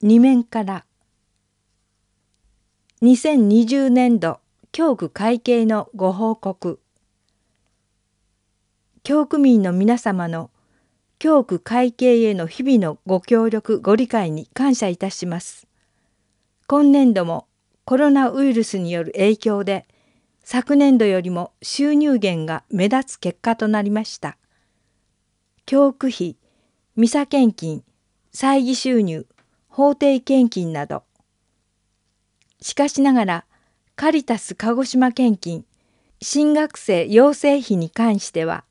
2面から2020年度教区会計のご報告教区民の皆様の教区会計への日々のご協力ご理解に感謝いたします。今年度もコロナウイルスによる影響で昨年度よりも収入減が目立つ結果となりました。教区費、ミサ献金、祭儀収入、法定献金など。しかしながら、カリタス鹿児島献金、新学生養成費に関しては、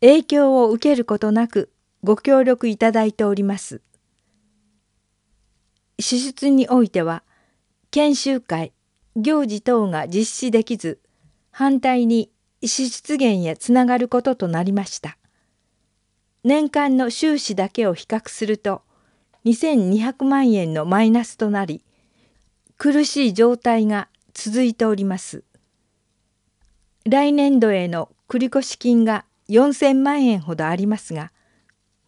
影響を受けることなくご協力いただいております。支出においては、研修会、行事等が実施できず、反対に支出減へつながることとなりました。年間の収支だけを比較すると、2200万円のマイナスとなり、苦しい状態が続いております。来年度への繰越金が4000万円ほどありますが、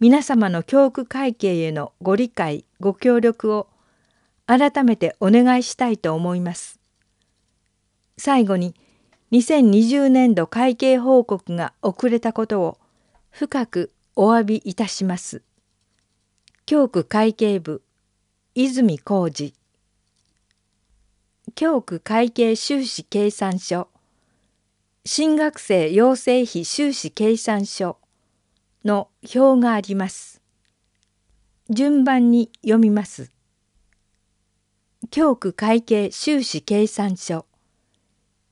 皆様の教区会計へのご理解、ご協力を改めてお願いしたいと思います。最後に、2020年度会計報告が遅れたことを深くお詫びいたします。教区会計部泉浩二教区会計収支計算書新学生養成費収支計算書の表があります。順番に読みます。教区会計収支計算書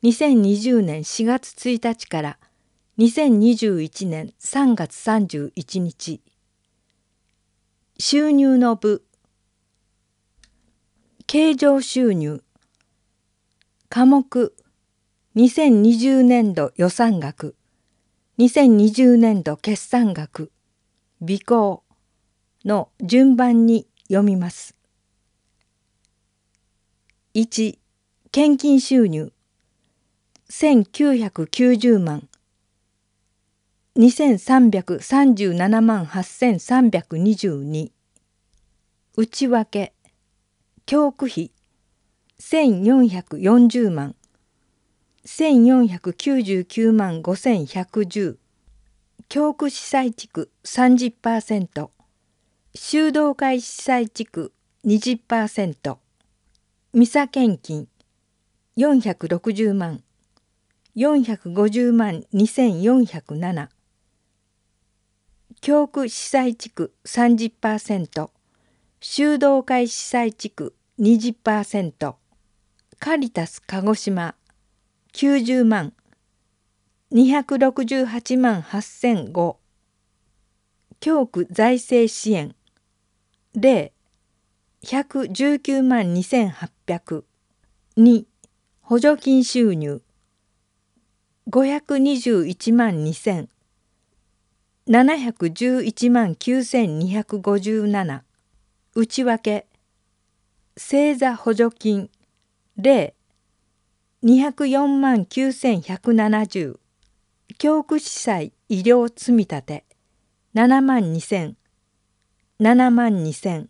2020年4月1日から2021年3月31日収入の部。経常収入。科目。2020年度予算額。2020年度決算額。備考の順番に読みます。1献金収入。1990万。2337万8322内訳教区費1440万1499万5110教区司祭地区30%修道会司祭地区20%ミサ献金460万450万2407教区司祭地区30%修道会司祭地区20%カリタス鹿児島90万。268万8005教区財政支援。0 119万2800 2補助金収入。521万2000 711万9257内訳。星座補助金。0 204万9170教区司祭。医療積立7万2000 7万2000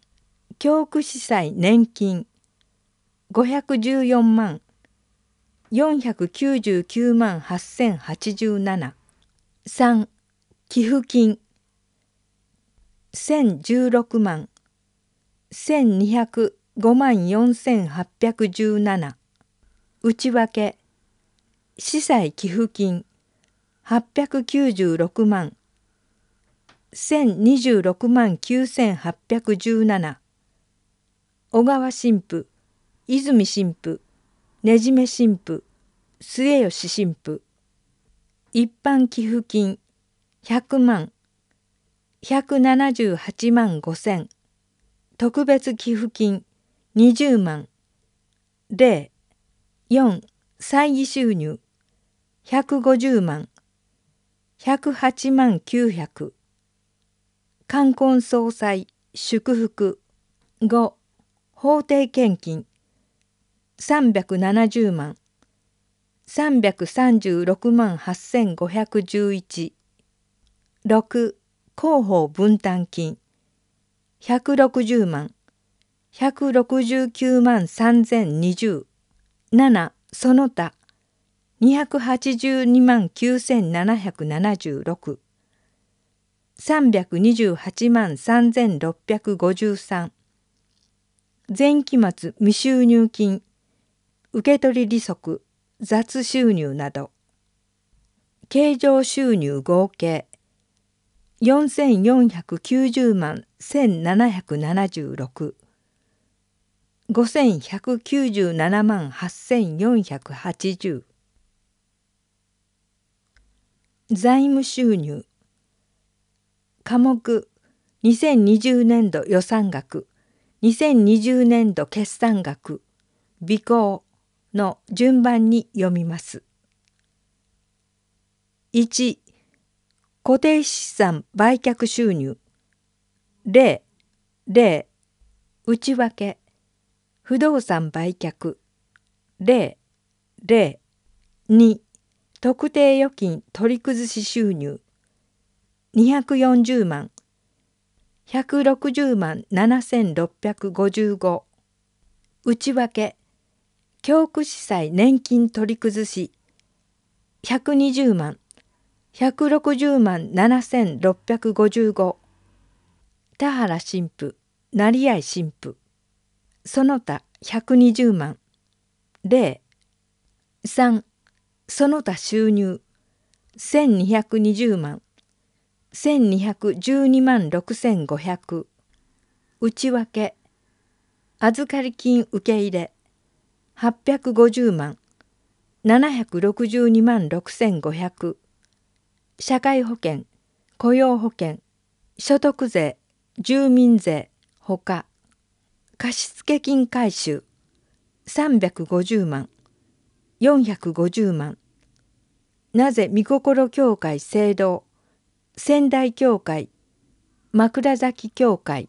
教区司祭年金。514万。499万8087 3寄付金。1016万。1205万4817内訳。司祭寄付金。896万1026万9817小川神父泉神父ねじめ神父末吉神父一般寄付金。100万。178万5千。特別寄付金20万。0 4歳儀収入150万。108万900冠婚葬祭祝福。5法定献金370万。336万8511 6広報分担金160万。169万3020 7その他。282万9776 328万3653前期末未収入金。受取利息。雑収入など。経常収入合計。4490万1776 5197万8480財務収入。科目。2020年度予算額。2020年度決算額。備考の順番に読みます。1固定資産売却収入。0 0内訳。不動産売却。0 0 2特定預金取り崩し収入。240万。160万7655内訳。教区司祭年金取り崩し。120万。160万7655田原神父成合神父。その他120万。0 3その他収入。1220万。1212万6500内訳。預かり金受け入れ。850万。762万6500社会保険雇用保険所得税住民税ほか貸付金回収350万450万なぜ御心協会聖堂仙台教会枕崎教会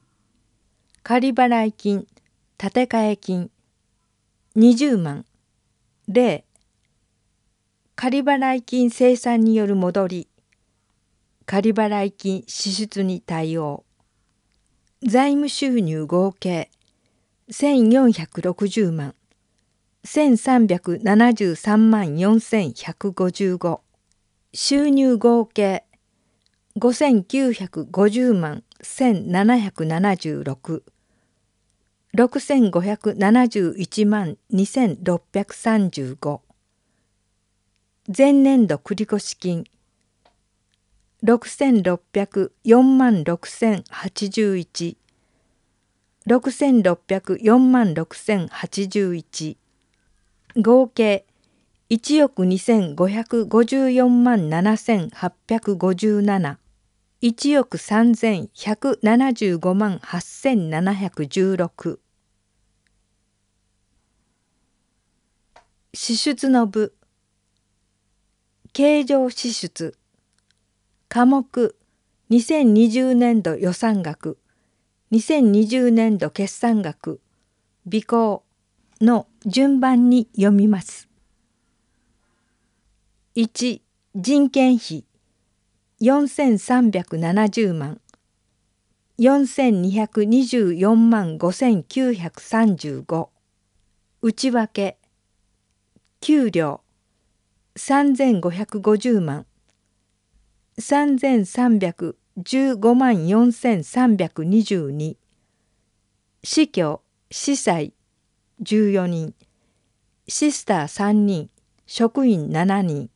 仮払い金建て替え金20万0仮払い金生産による戻り仮払い金支出に対応。財務収入合計1460万。1373万4155収入合計5950万1776 6571万2635前年度繰越金6604万6081 6604万6081合計1億2554万7857 1億3175万8716支出の部。経常支出。科目2020年度予算額2020年度決算額備考の順番に読みます。1人件費4370万。4224万5935内訳給料3550万。3315万4322司教司祭14人シスター3人職員7人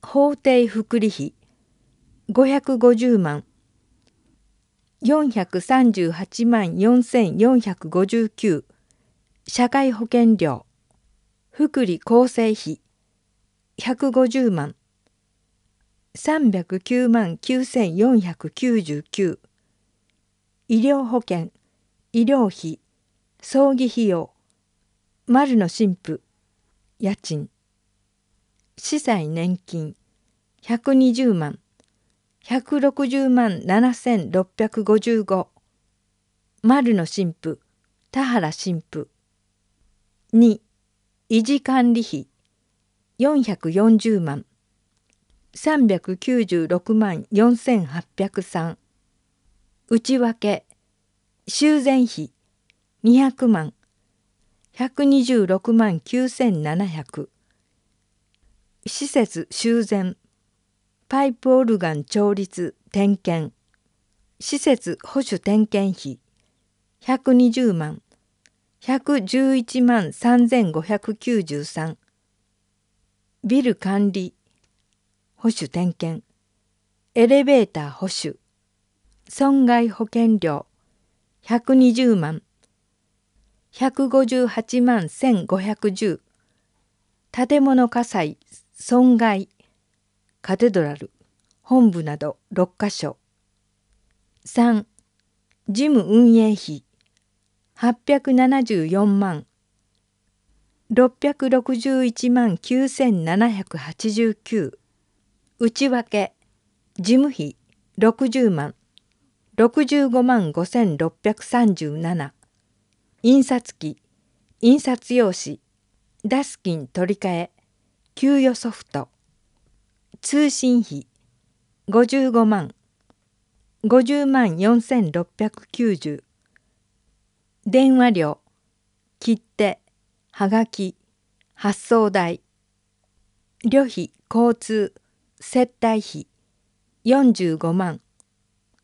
法定福利費550万438万4459社会保険料福利厚生費150万309万9499医療保険医療費葬儀費用丸の神父家賃。司祭年金120万。160万7655丸の神父田原神父。2維持管理費。440万。396万4803内訳。修繕費。200万。126万9700施設修繕。パイプオルガン調律点検。施設保守点検費。120万。111万3593ビル管理。保守点検。エレベーター保守。損害保険料。120万。158万1510建物火災。損害。カテドラル。本部など6カ所。3事務運営費。874万。661万9789内訳事務費60万65万5637印刷機印刷用紙ダスキン取り替え給与ソフト。通信費55万50万4690電話料切手はがき発送代。旅費交通。接待費45万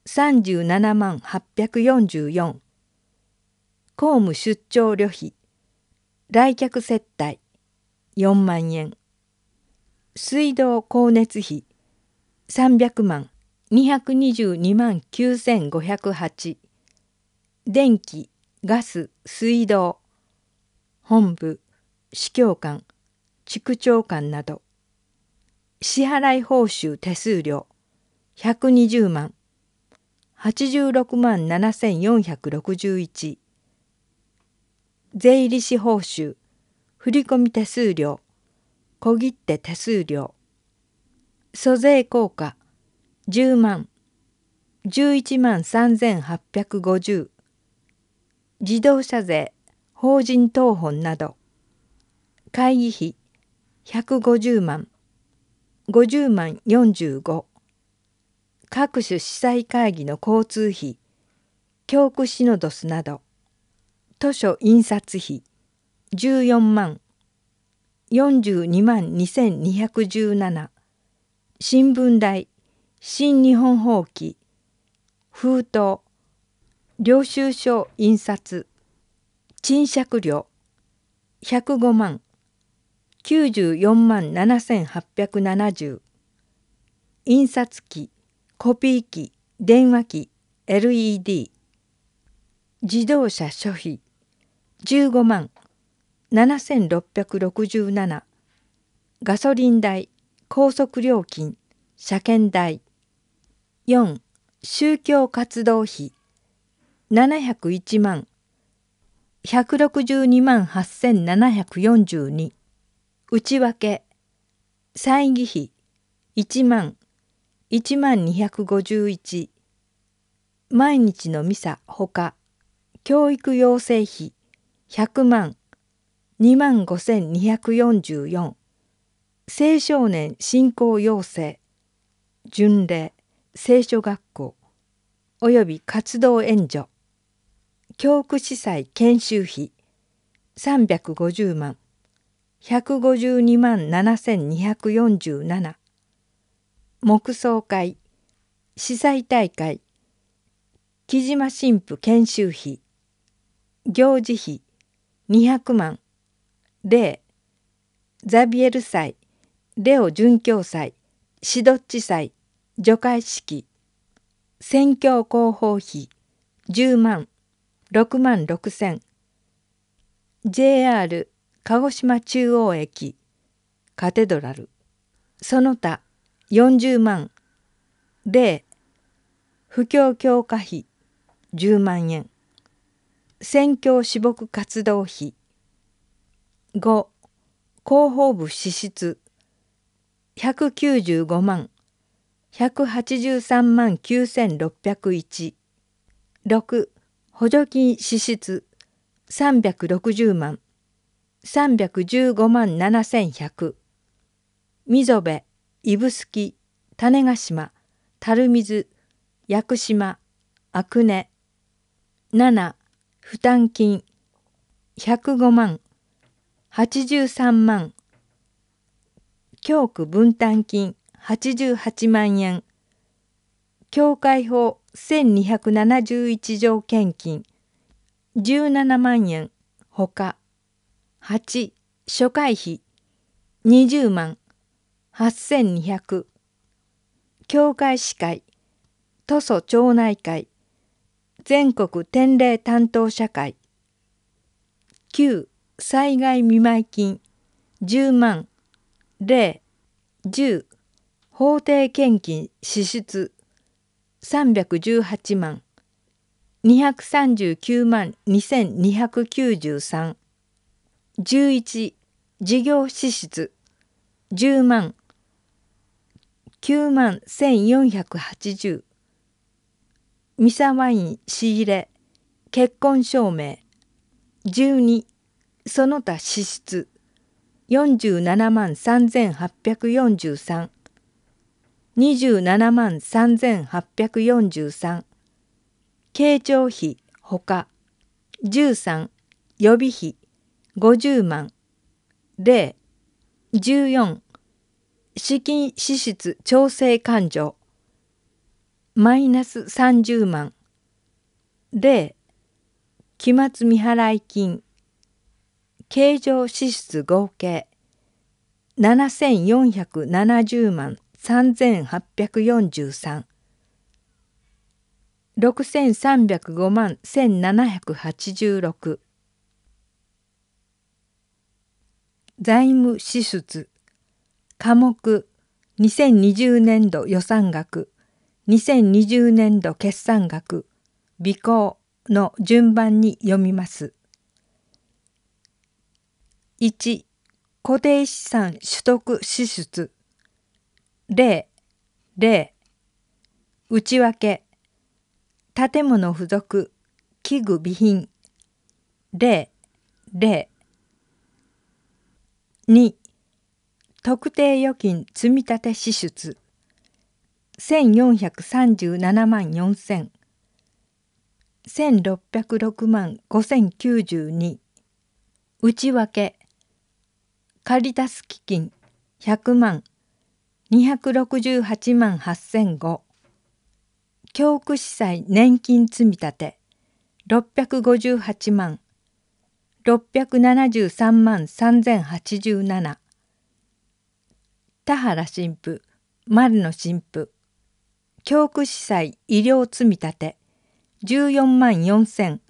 37万844公務出張旅費来客接待4万円。水道光熱費300万222万9508電気ガス水道本部司教官地区長官など。支払い報酬手数料120万。86万7461税理士報酬振込手数料小切手手数料。租税効果10万。11万3850自動車税法人等本など。会議費150万。50万45各種司祭会議の交通費教区シノドスなど図書印刷費14万。42万2217新聞代新日本法規封筒領収書印刷賃借料105万。94万7870印刷機コピー機電話機 LED 自動車諸費15万7667ガソリン代高速料金車検代。4宗教活動費701万162万8742内訳。歳議費。1万。1万251毎日のミサ。ほか教育養成費。100万。2万5244青少年振興養成巡礼。聖書学校。および活動援助。教区司祭研修費。350万。152万7247木葬会司祭大会木島神父研修費行事費200万例ザビエル祭レオ准教祭シドッチ祭除会式。選挙広報費10万6万6千。JR 鹿児島中央駅カテドラル。その他40万。例布教強化費10万円。選挙私牧活動費。5広報部支出。195万。183万9601 6補助金支出。360万。315万7100溝辺指宿種子島垂水屋久島阿久根7負担金105万83万。教区分担金88万円。教会法1271条献金17万円。ほか8初回費。20万。8200教会司会。都蘇町内会。全国典礼担当社会。9災害見舞金。10万。0 10法定献金支出。318万。239万2293 11事業支出。10万。9万1480ミサワイン仕入れ。結婚証明。12その他支出。47万3843 27万3843慶長費ほか。13予備費。50万。0 14資金支出調整勘定。マイナス30万。0期末未払い金。経常支出合計。7470万。3843 6305万。1786財務支出科目2020年度予算額2020年度決算額備考の順番に読みます。1固定資産取得支出。例例内訳。建物付属器具備品。例例2特定預金積立支出。1437万4000 1606万5092内訳。カリタス基金。100万。268万8005教区司祭年金積立658万。673万3087田原神父丸野神父。教区司祭医療積立14万4000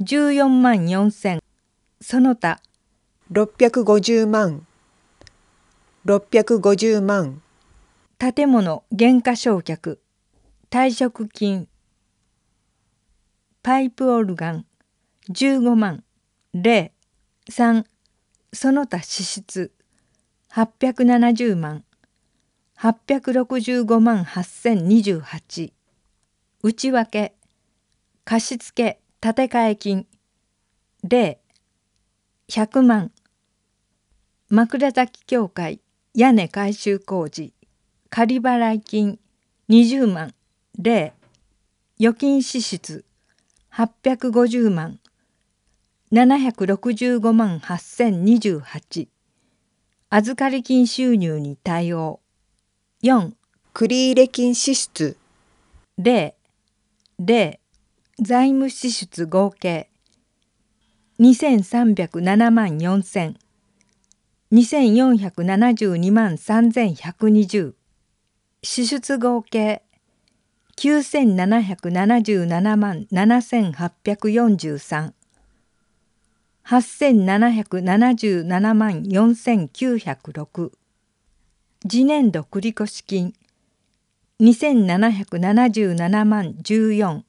14万4000その他650万。650万。建物原価償却。退職金。パイプオルガン。15万0 3その他支出870万865万8028内訳貸付建て替え金0 100万枕崎協会屋根改修工事仮払い金20万0預金支出850万765万8028預かり金収入に対応。4繰入金支出。0 0財務支出合計。2307万4000 2472万3120支出合計。9777万7843 8777万4906次年度繰越金。2777万14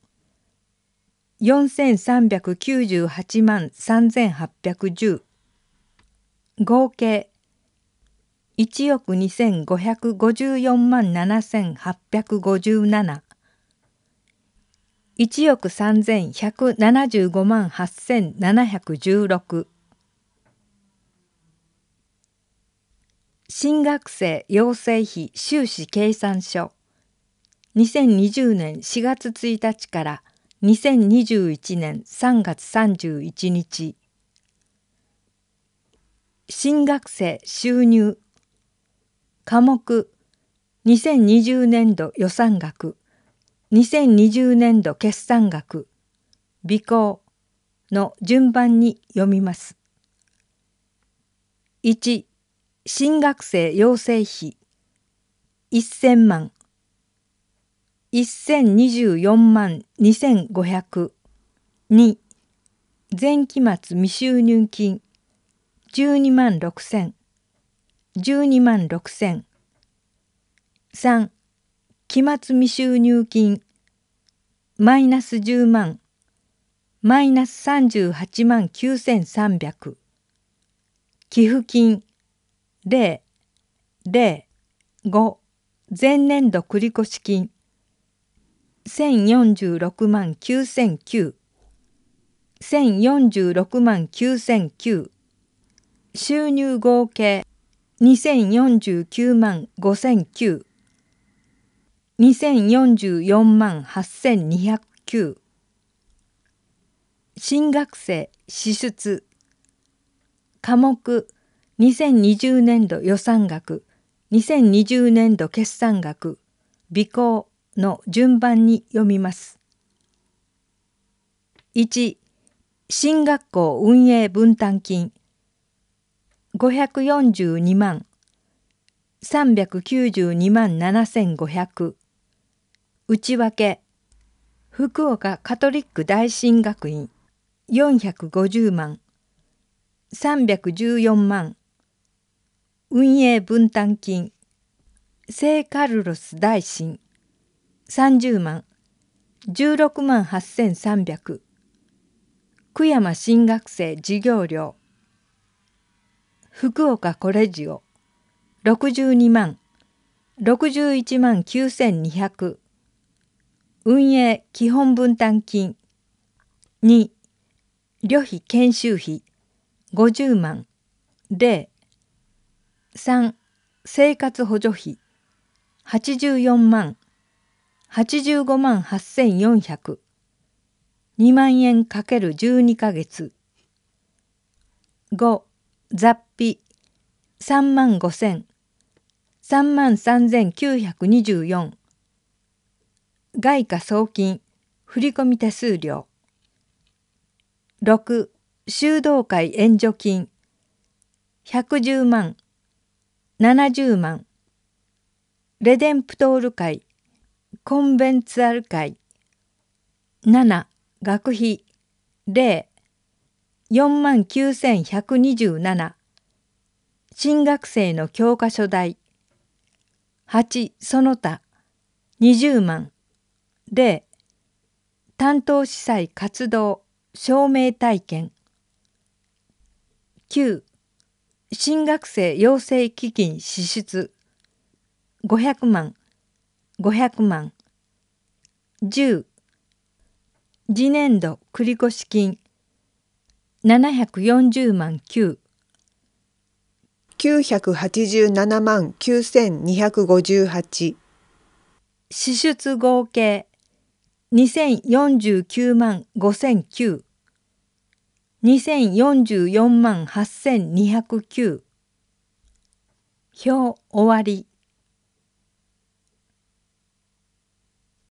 4398万3810合計。1億2554万7857 1億3175万8716新学生養成費収支計算書。2020年4月1日から2021年3月31日。新学生収入。科目。2020年度予算額。2020年度決算額備考の順番に読みます。1新学生養成費1000万1024万2500 2前期末未収入金12万6千12万6千3期末未収入金マイナス10万マイナス38万9300寄付金0 0 5前年度繰越金1046万9009 1046万9009収入合計2049万5009 2044万8209新学生支出。科目。2020年度予算額。2020年度決算額。備考の順番に読みます。1新学校運営分担金。542万。392万7500内訳。福岡カトリック大進学院。450万。314万。運営分担金。聖カルロス大臣30万。16万8300福山新学生授業料。福岡コレジオ。62万。61万9200運営基本分担金2旅費研修費50万0 3生活補助費84万85万8400 2万円かける12ヶ月。5. 雑費3万5千3万3924外貨送金振込手数料。6. 修道会援助金。110万70万。レデンプトール会コンベンツアル会。7学費。0 4万9127新学生の教科書代。8その他。20万。0担当司祭活動証明体験。9新学生養成基金支出。500万500万。10次年度繰越金。740万9 987万9258支出合計二千四十九万五千九二千四十四万八千二百九。表終わり。